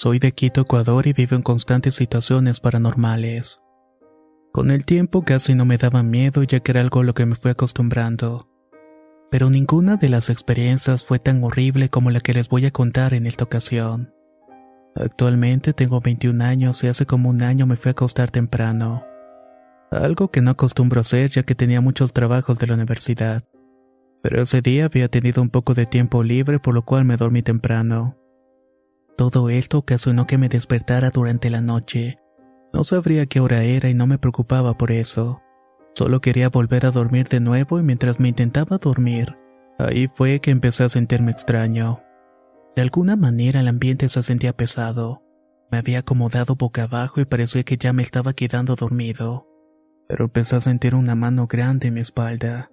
Soy de Quito, Ecuador y vivo en constantes situaciones paranormales. Con el tiempo casi no me daba miedo ya que era algo a lo que me fui acostumbrando. Pero ninguna de las experiencias fue tan horrible como la que les voy a contar en esta ocasión. Actualmente tengo 21 años y hace como un año me fui a acostar temprano. Algo que no acostumbro hacer ya que tenía muchos trabajos de la universidad. Pero ese día había tenido un poco de tiempo libre por lo cual me dormí temprano. Todo esto ocasionó que me despertara durante la noche. No sabría qué hora era y no me preocupaba por eso. Solo quería volver a dormir de nuevo y mientras me intentaba dormir, ahí fue que empecé a sentirme extraño. De alguna manera el ambiente se sentía pesado. Me había acomodado boca abajo y parecía que ya me estaba quedando dormido. Pero empecé a sentir una mano grande en mi espalda.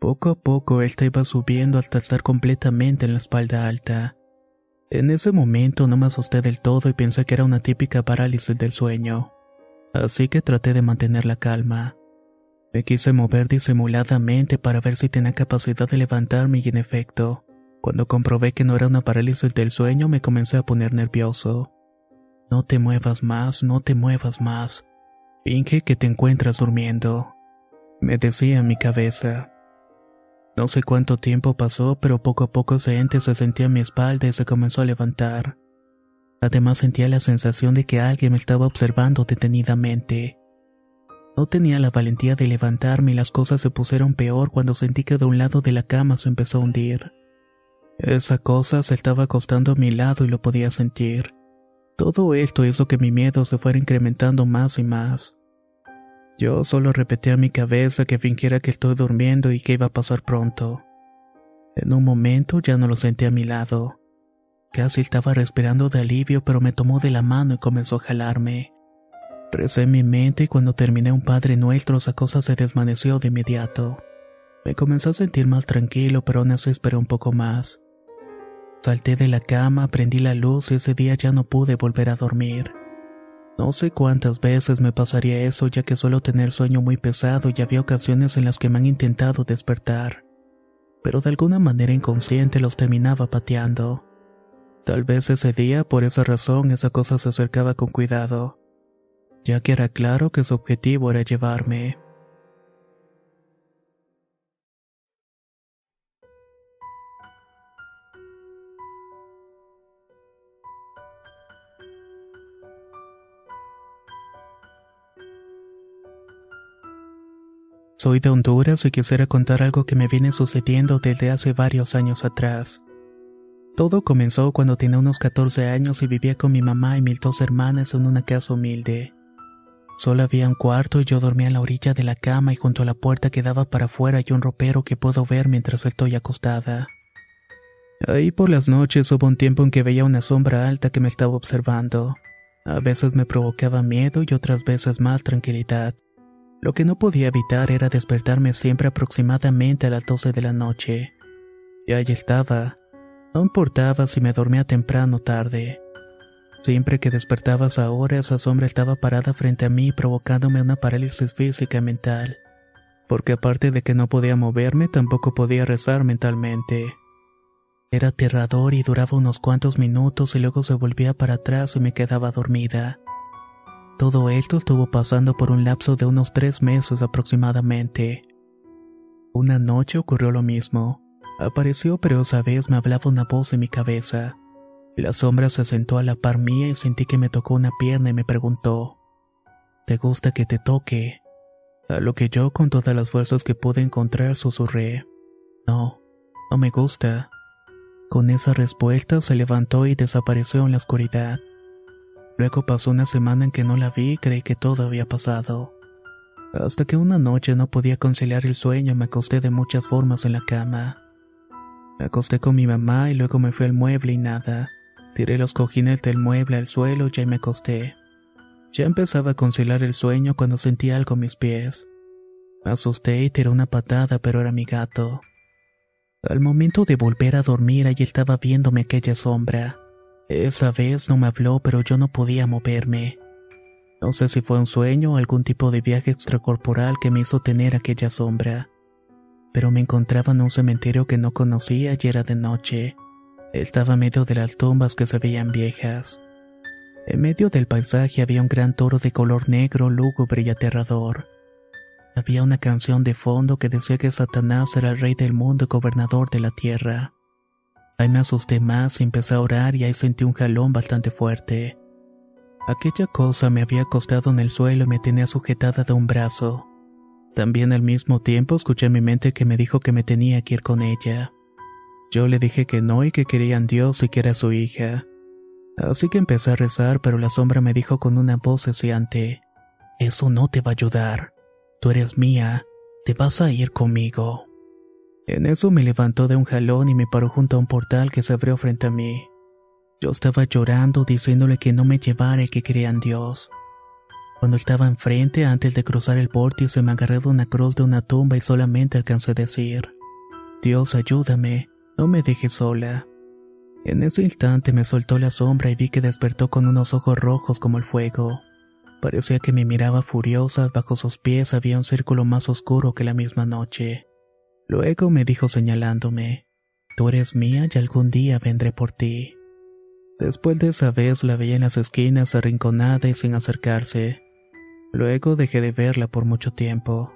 Poco a poco esta iba subiendo hasta estar completamente en la espalda alta. En ese momento no me asusté del todo y pensé que era una típica parálisis del sueño. Así que traté de mantener la calma. Me quise mover disimuladamente para ver si tenía capacidad de levantarme y en efecto, cuando comprobé que no era una parálisis del sueño me comencé a poner nervioso. No te muevas más, no te muevas más. Finge que te encuentras durmiendo. Me decía en mi cabeza. No sé cuánto tiempo pasó, pero poco a poco ese ente se sentía en mi espalda y se comenzó a levantar. Además sentía la sensación de que alguien me estaba observando detenidamente. No tenía la valentía de levantarme y las cosas se pusieron peor cuando sentí que de un lado de la cama se empezó a hundir. Esa cosa se estaba acostando a mi lado y lo podía sentir. Todo esto hizo que mi miedo se fuera incrementando más y más. Yo solo repetí a mi cabeza que fingiera que estoy durmiendo y que iba a pasar pronto. En un momento ya no lo sentí a mi lado. Casi estaba respirando de alivio, pero me tomó de la mano y comenzó a jalarme. Recé en mi mente y cuando terminé un Padre Nuestro esa cosa se desvaneció de inmediato. Me comencé a sentir más tranquilo, pero aún así esperé un poco más. Salté de la cama, prendí la luz y ese día ya no pude volver a dormir. No sé cuántas veces me pasaría eso ya que suelo tener sueño muy pesado y había ocasiones en las que me han intentado despertar, pero de alguna manera inconsciente los terminaba pateando. Tal vez ese día por esa razón esa cosa se acercaba con cuidado, ya que era claro que su objetivo era llevarme. Soy de Honduras y quisiera contar algo que me viene sucediendo desde hace varios años atrás. Todo comenzó cuando tenía unos 14 años y vivía con mi mamá y mis dos hermanas en una casa humilde. Solo había un cuarto y yo dormía en la orilla de la cama y junto a la puerta que daba para afuera hay un ropero que puedo ver mientras estoy acostada. Ahí por las noches hubo un tiempo en que veía una sombra alta que me estaba observando. A veces me provocaba miedo y otras veces más tranquilidad. Lo que no podía evitar era despertarme siempre aproximadamente a las 12 de la noche. Y ahí estaba. No importaba si me dormía temprano o tarde. Siempre que despertaba a esa hora, esa sombra estaba parada frente a mí provocándome una parálisis física y mental. Porque aparte de que no podía moverme, tampoco podía rezar mentalmente. Era aterrador y duraba unos cuantos minutos y luego se volvía para atrás y me quedaba dormida. Todo esto estuvo pasando por un lapso de unos tres meses aproximadamente. Una noche ocurrió lo mismo. Apareció pero esa vez me hablaba una voz en mi cabeza. La sombra se sentó a la par mía y sentí que me tocó una pierna y me preguntó, ¿Te gusta que te toque? A lo que yo con todas las fuerzas que pude encontrar susurré, No, no me gusta. Con esa respuesta se levantó y desapareció en la oscuridad. Luego pasó una semana en que no la vi y creí que todo había pasado. Hasta que una noche no podía conciliar el sueño y me acosté de muchas formas en la cama. Me acosté con mi mamá y luego me fui al mueble y nada. Tiré los cojines del mueble al suelo y ya me acosté. Ya empezaba a conciliar el sueño cuando sentí algo en mis pies. Me asusté y tiré una patada, pero era mi gato. Al momento de volver a dormir, allí estaba viéndome aquella sombra. Esa vez no me habló, pero yo no podía moverme. No sé si fue un sueño o algún tipo de viaje extracorporal que me hizo tener aquella sombra. Pero me encontraba en un cementerio que no conocía y era de noche. Estaba en medio de las tumbas que se veían viejas. En medio del paisaje había un gran toro de color negro, lúgubre y aterrador. Había una canción de fondo que decía que Satanás era el rey del mundo y gobernador de la tierra. Ahí me asusté más y empecé a orar y ahí sentí un jalón bastante fuerte. Aquella cosa me había acostado en el suelo y me tenía sujetada de un brazo. También al mismo tiempo escuché en mi mente que me dijo que me tenía que ir con ella. Yo le dije que no y que quería en Dios y que era su hija. Así que empecé a rezar, pero la sombra me dijo con una voz deseante, Eso no te va a ayudar. Tú eres mía, te vas a ir conmigo. En eso me levantó de un jalón y me paró junto a un portal que se abrió frente a mí. Yo estaba llorando diciéndole que no me llevara y que creía en Dios. Cuando estaba enfrente, antes de cruzar el portio, se me agarró de una cruz de una tumba y solamente alcancé a decir, Dios ayúdame, no me dejes sola. En ese instante me soltó la sombra y vi que despertó con unos ojos rojos como el fuego. Parecía que me miraba furiosa, bajo sus pies había un círculo más oscuro que la misma noche. Luego me dijo señalándome, Tú eres mía y algún día vendré por ti. Después de esa vez la veía en las esquinas arrinconada y sin acercarse. Luego dejé de verla por mucho tiempo.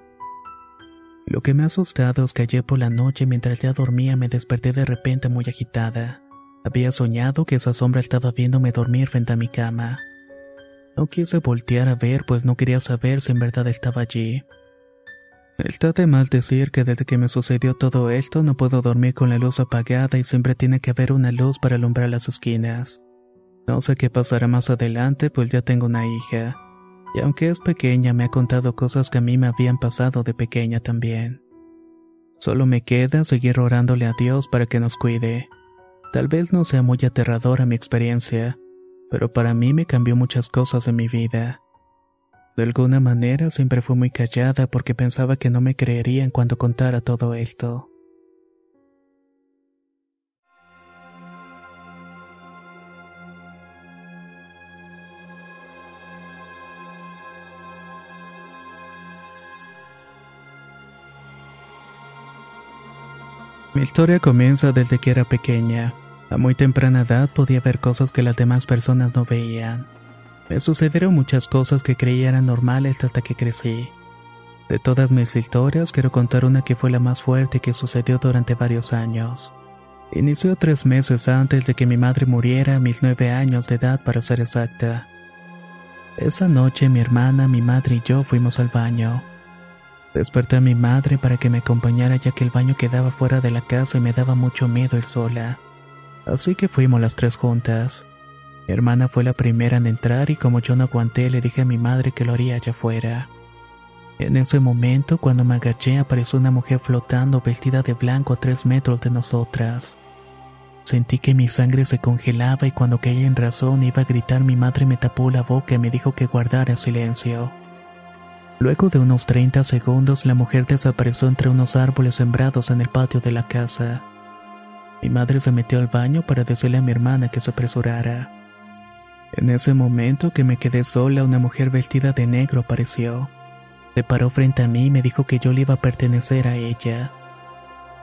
Lo que me ha asustado es que ayer por la noche mientras ya dormía me desperté de repente muy agitada. Había soñado que esa sombra estaba viéndome dormir frente a mi cama. No quise voltear a ver pues no quería saber si en verdad estaba allí. Está de mal decir que desde que me sucedió todo esto no puedo dormir con la luz apagada y siempre tiene que haber una luz para alumbrar las esquinas. No sé qué pasará más adelante pues ya tengo una hija. Y aunque es pequeña me ha contado cosas que a mí me habían pasado de pequeña también. Solo me queda seguir orándole a Dios para que nos cuide. Tal vez no sea muy aterradora mi experiencia, pero para mí me cambió muchas cosas en mi vida. De alguna manera siempre fui muy callada porque pensaba que no me creerían cuando contara todo esto. Mi historia comienza desde que era pequeña. A muy temprana edad podía ver cosas que las demás personas no veían. Me sucedieron muchas cosas que creía eran normales hasta que crecí. De todas mis historias, quiero contar una que fue la más fuerte que sucedió durante varios años. Inició tres meses antes de que mi madre muriera a mis nueve años de edad para ser exacta. Esa noche mi hermana, mi madre y yo fuimos al baño. Desperté a mi madre para que me acompañara ya que el baño quedaba fuera de la casa y me daba mucho miedo ir sola. Así que fuimos las tres juntas. Mi hermana fue la primera en entrar y como yo no aguanté le dije a mi madre que lo haría allá afuera. En ese momento, cuando me agaché, apareció una mujer flotando vestida de blanco a tres metros de nosotras. Sentí que mi sangre se congelaba y cuando caí en razón iba a gritar mi madre me tapó la boca y me dijo que guardara silencio. Luego de unos 30 segundos la mujer desapareció entre unos árboles sembrados en el patio de la casa. Mi madre se metió al baño para decirle a mi hermana que se apresurara. En ese momento que me quedé sola, una mujer vestida de negro apareció. Se paró frente a mí y me dijo que yo le iba a pertenecer a ella.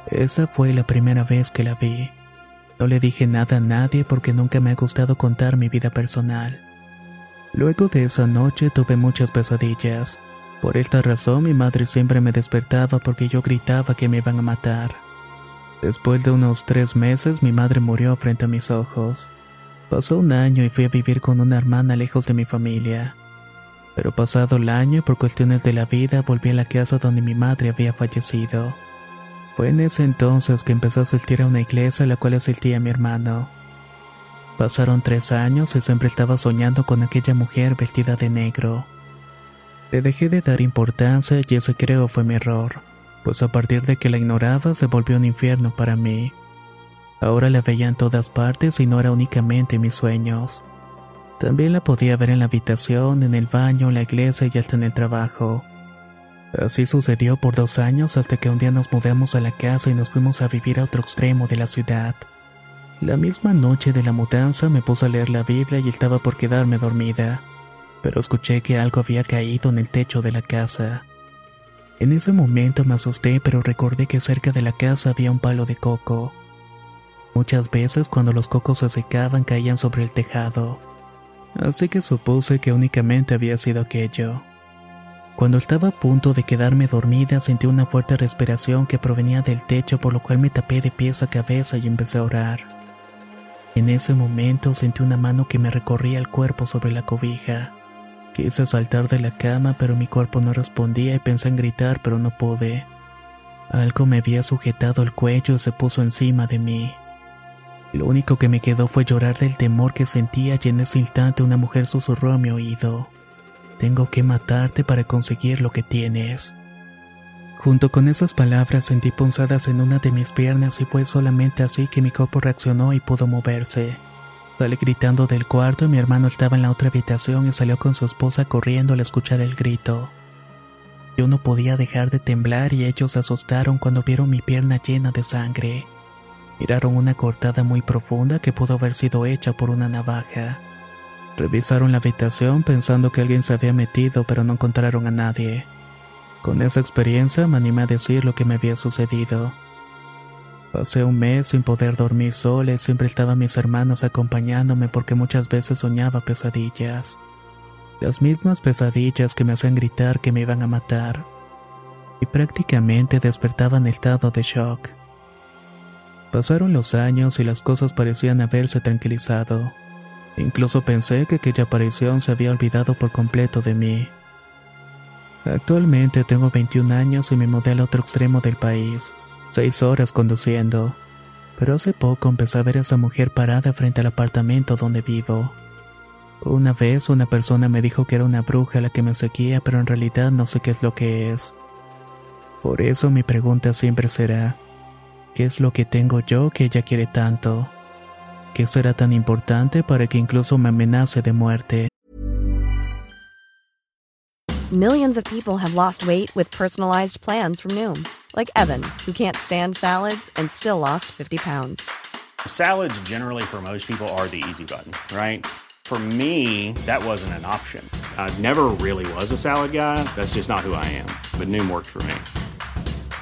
Esa fue la primera vez que la vi. No le dije nada a nadie porque nunca me ha gustado contar mi vida personal. Luego de esa noche tuve muchas pesadillas. Por esta razón mi madre siempre me despertaba porque yo gritaba que me iban a matar. Después de unos tres meses mi madre murió frente a mis ojos. Pasó un año y fui a vivir con una hermana lejos de mi familia. Pero pasado el año y por cuestiones de la vida volví a la casa donde mi madre había fallecido. Fue en ese entonces que empezó a asistir a una iglesia a la cual asistía mi hermano. Pasaron tres años y siempre estaba soñando con aquella mujer vestida de negro. Le dejé de dar importancia y ese creo fue mi error, pues a partir de que la ignoraba se volvió un infierno para mí. Ahora la veía en todas partes y no era únicamente en mis sueños. También la podía ver en la habitación, en el baño, en la iglesia y hasta en el trabajo. Así sucedió por dos años hasta que un día nos mudamos a la casa y nos fuimos a vivir a otro extremo de la ciudad. La misma noche de la mudanza me puse a leer la Biblia y estaba por quedarme dormida, pero escuché que algo había caído en el techo de la casa. En ese momento me asusté, pero recordé que cerca de la casa había un palo de coco. Muchas veces cuando los cocos se secaban caían sobre el tejado así que supuse que únicamente había sido aquello. Cuando estaba a punto de quedarme dormida sentí una fuerte respiración que provenía del techo por lo cual me tapé de pies a cabeza y empecé a orar. En ese momento sentí una mano que me recorría el cuerpo sobre la cobija. Quise saltar de la cama pero mi cuerpo no respondía y pensé en gritar pero no pude. Algo me había sujetado el cuello y se puso encima de mí. Lo único que me quedó fue llorar del temor que sentía y en ese instante una mujer susurró a mi oído. Tengo que matarte para conseguir lo que tienes. Junto con esas palabras sentí punzadas en una de mis piernas y fue solamente así que mi cuerpo reaccionó y pudo moverse. Salí gritando del cuarto y mi hermano estaba en la otra habitación y salió con su esposa corriendo al escuchar el grito. Yo no podía dejar de temblar y ellos se asustaron cuando vieron mi pierna llena de sangre. Miraron una cortada muy profunda que pudo haber sido hecha por una navaja. Revisaron la habitación pensando que alguien se había metido, pero no encontraron a nadie. Con esa experiencia me animé a decir lo que me había sucedido. Pasé un mes sin poder dormir sola y siempre estaban mis hermanos acompañándome porque muchas veces soñaba pesadillas. Las mismas pesadillas que me hacían gritar que me iban a matar. Y prácticamente despertaba en estado de shock. Pasaron los años y las cosas parecían haberse tranquilizado. Incluso pensé que aquella aparición se había olvidado por completo de mí. Actualmente tengo 21 años y me mudé al otro extremo del país, seis horas conduciendo. Pero hace poco empecé a ver a esa mujer parada frente al apartamento donde vivo. Una vez una persona me dijo que era una bruja la que me seguía, pero en realidad no sé qué es lo que es. Por eso mi pregunta siempre será, ¿Qué es lo que tengo yo que ella quiere tanto? ¿Qué será tan importante para que incluso me amenace de muerte? Millions of people have lost weight with personalized plans from Noom, like Evan, who can't stand salads and still lost 50 pounds. Salads, generally, for most people, are the easy button, right? For me, that wasn't an option. I never really was a salad guy. That's just not who I am. But Noom worked for me.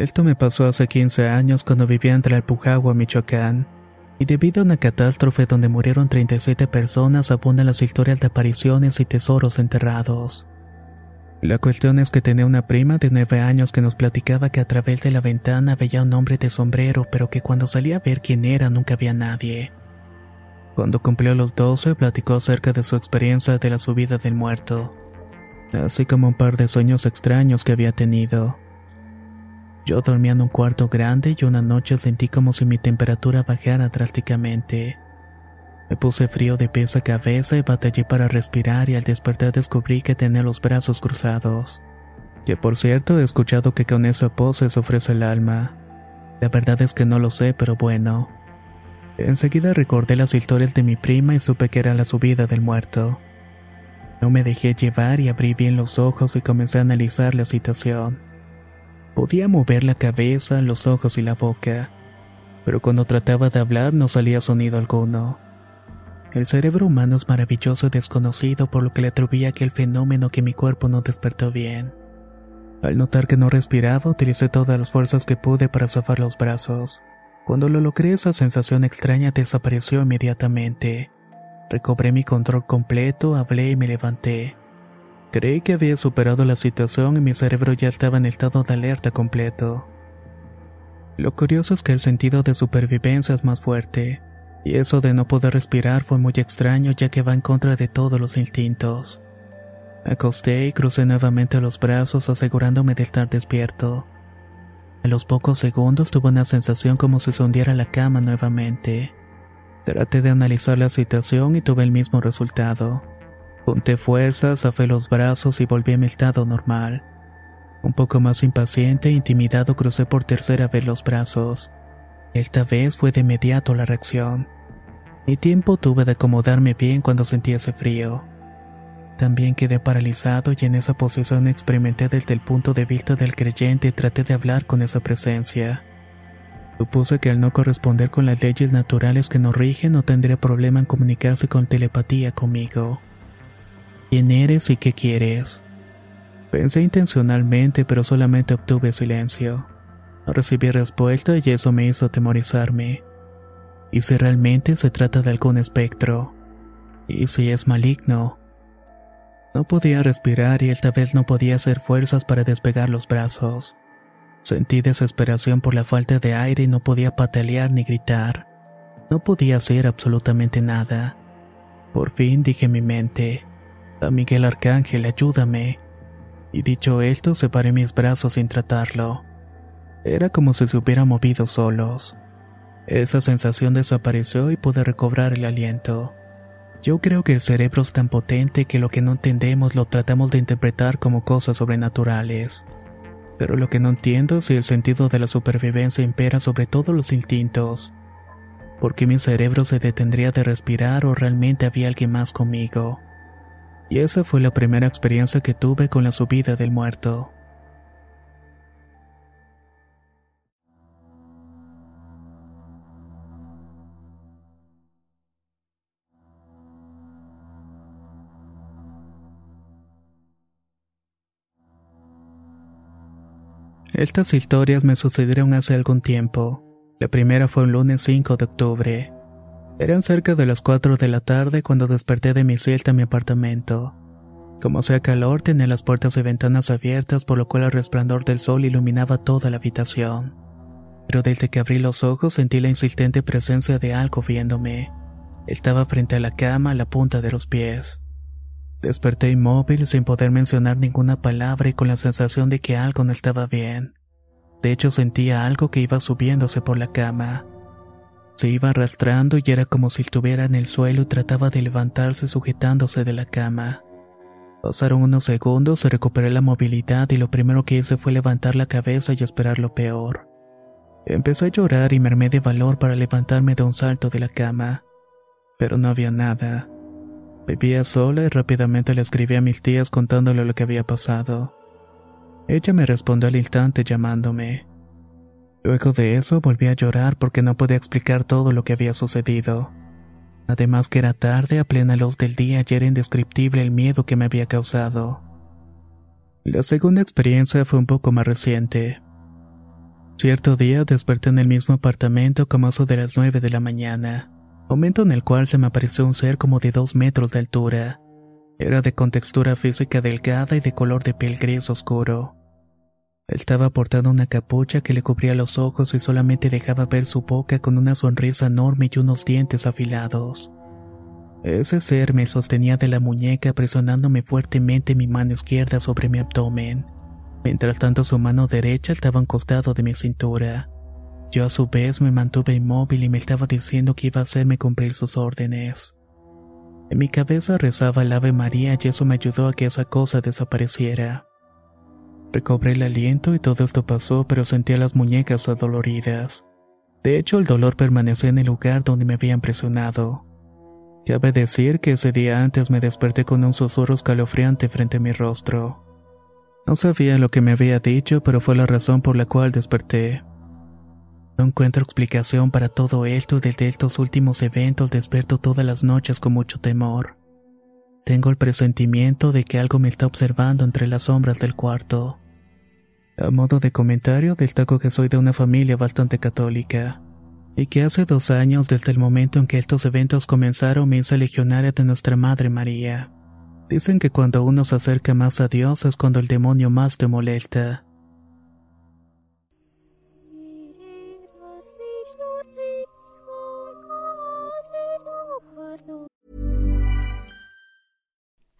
Esto me pasó hace 15 años cuando vivía en Tlalpujagua, Michoacán. Y debido a una catástrofe donde murieron 37 personas, abundan las historias de apariciones y tesoros enterrados. La cuestión es que tenía una prima de 9 años que nos platicaba que a través de la ventana veía un hombre de sombrero, pero que cuando salía a ver quién era nunca había nadie. Cuando cumplió los 12, platicó acerca de su experiencia de la subida del muerto, así como un par de sueños extraños que había tenido. Yo dormía en un cuarto grande y una noche sentí como si mi temperatura bajara drásticamente. Me puse frío de pies a cabeza y batallé para respirar y al despertar descubrí que tenía los brazos cruzados. Que por cierto he escuchado que con esa pose se ofrece el alma. La verdad es que no lo sé, pero bueno. Enseguida recordé las historias de mi prima y supe que era la subida del muerto. No me dejé llevar y abrí bien los ojos y comencé a analizar la situación. Podía mover la cabeza, los ojos y la boca, pero cuando trataba de hablar no salía sonido alguno. El cerebro humano es maravilloso y desconocido por lo que le atribuía aquel fenómeno que mi cuerpo no despertó bien. Al notar que no respiraba, utilicé todas las fuerzas que pude para zafar los brazos. Cuando lo logré, esa sensación extraña desapareció inmediatamente. Recobré mi control completo, hablé y me levanté. Creí que había superado la situación y mi cerebro ya estaba en estado de alerta completo. Lo curioso es que el sentido de supervivencia es más fuerte, y eso de no poder respirar fue muy extraño ya que va en contra de todos los instintos. Acosté y crucé nuevamente los brazos asegurándome de estar despierto. A los pocos segundos tuve una sensación como si se hundiera la cama nuevamente. Traté de analizar la situación y tuve el mismo resultado. Junté fuerzas, zafé los brazos y volví a mi estado normal. Un poco más impaciente e intimidado crucé por tercera vez los brazos. Esta vez fue de inmediato la reacción. Ni tiempo tuve de acomodarme bien cuando sentí ese frío. También quedé paralizado y en esa posición experimenté desde el punto de vista del creyente y traté de hablar con esa presencia. Supuse que al no corresponder con las leyes naturales que nos rigen no tendría problema en comunicarse con telepatía conmigo. ¿Quién eres y qué quieres? Pensé intencionalmente, pero solamente obtuve silencio. No recibí respuesta y eso me hizo atemorizarme. ¿Y si realmente se trata de algún espectro? ¿Y si es maligno? No podía respirar y esta vez no podía hacer fuerzas para despegar los brazos. Sentí desesperación por la falta de aire y no podía patalear ni gritar. No podía hacer absolutamente nada. Por fin dije mi mente, a Miguel Arcángel, ayúdame. Y dicho esto, separé mis brazos sin tratarlo. Era como si se hubieran movido solos. Esa sensación desapareció y pude recobrar el aliento. Yo creo que el cerebro es tan potente que lo que no entendemos lo tratamos de interpretar como cosas sobrenaturales. Pero lo que no entiendo es si el sentido de la supervivencia impera sobre todos los instintos. ¿Por qué mi cerebro se detendría de respirar o realmente había alguien más conmigo? Y esa fue la primera experiencia que tuve con la subida del muerto. Estas historias me sucedieron hace algún tiempo. La primera fue un lunes 5 de octubre. Eran cerca de las 4 de la tarde cuando desperté de mi siesta en mi apartamento. Como hacía calor, tenía las puertas y ventanas abiertas, por lo cual el resplandor del sol iluminaba toda la habitación. Pero desde que abrí los ojos sentí la insistente presencia de algo viéndome. Estaba frente a la cama a la punta de los pies. Desperté inmóvil sin poder mencionar ninguna palabra y con la sensación de que algo no estaba bien. De hecho sentía algo que iba subiéndose por la cama. Se iba arrastrando y era como si estuviera en el suelo y trataba de levantarse sujetándose de la cama. Pasaron unos segundos, recuperé la movilidad y lo primero que hice fue levantar la cabeza y esperar lo peor. Empecé a llorar y me armé de valor para levantarme de un salto de la cama. Pero no había nada. Vivía sola y rápidamente le escribí a mis tías contándole lo que había pasado. Ella me respondió al instante llamándome. Luego de eso volví a llorar porque no podía explicar todo lo que había sucedido. Además que era tarde a plena luz del día y era indescriptible el miedo que me había causado. La segunda experiencia fue un poco más reciente. Cierto día desperté en el mismo apartamento como eso de las nueve de la mañana momento en el cual se me apareció un ser como de dos metros de altura. Era de contextura física delgada y de color de piel gris oscuro. Estaba portando una capucha que le cubría los ojos y solamente dejaba ver su boca con una sonrisa enorme y unos dientes afilados. Ese ser me sostenía de la muñeca presionándome fuertemente mi mano izquierda sobre mi abdomen, mientras tanto su mano derecha estaba a un costado de mi cintura. Yo a su vez me mantuve inmóvil y me estaba diciendo que iba a hacerme cumplir sus órdenes. En mi cabeza rezaba el Ave María y eso me ayudó a que esa cosa desapareciera. Recobré el aliento y todo esto pasó, pero sentía las muñecas adoloridas. De hecho, el dolor permaneció en el lugar donde me habían presionado. Cabe decir que ese día antes me desperté con un susurro escalofriante frente a mi rostro. No sabía lo que me había dicho, pero fue la razón por la cual desperté. No encuentro explicación para todo esto y desde estos últimos eventos despierto todas las noches con mucho temor. Tengo el presentimiento de que algo me está observando entre las sombras del cuarto. A modo de comentario, destaco que soy de una familia bastante católica, y que hace dos años desde el momento en que estos eventos comenzaron me hice legionaria de nuestra Madre María. Dicen que cuando uno se acerca más a Dios es cuando el demonio más te molesta.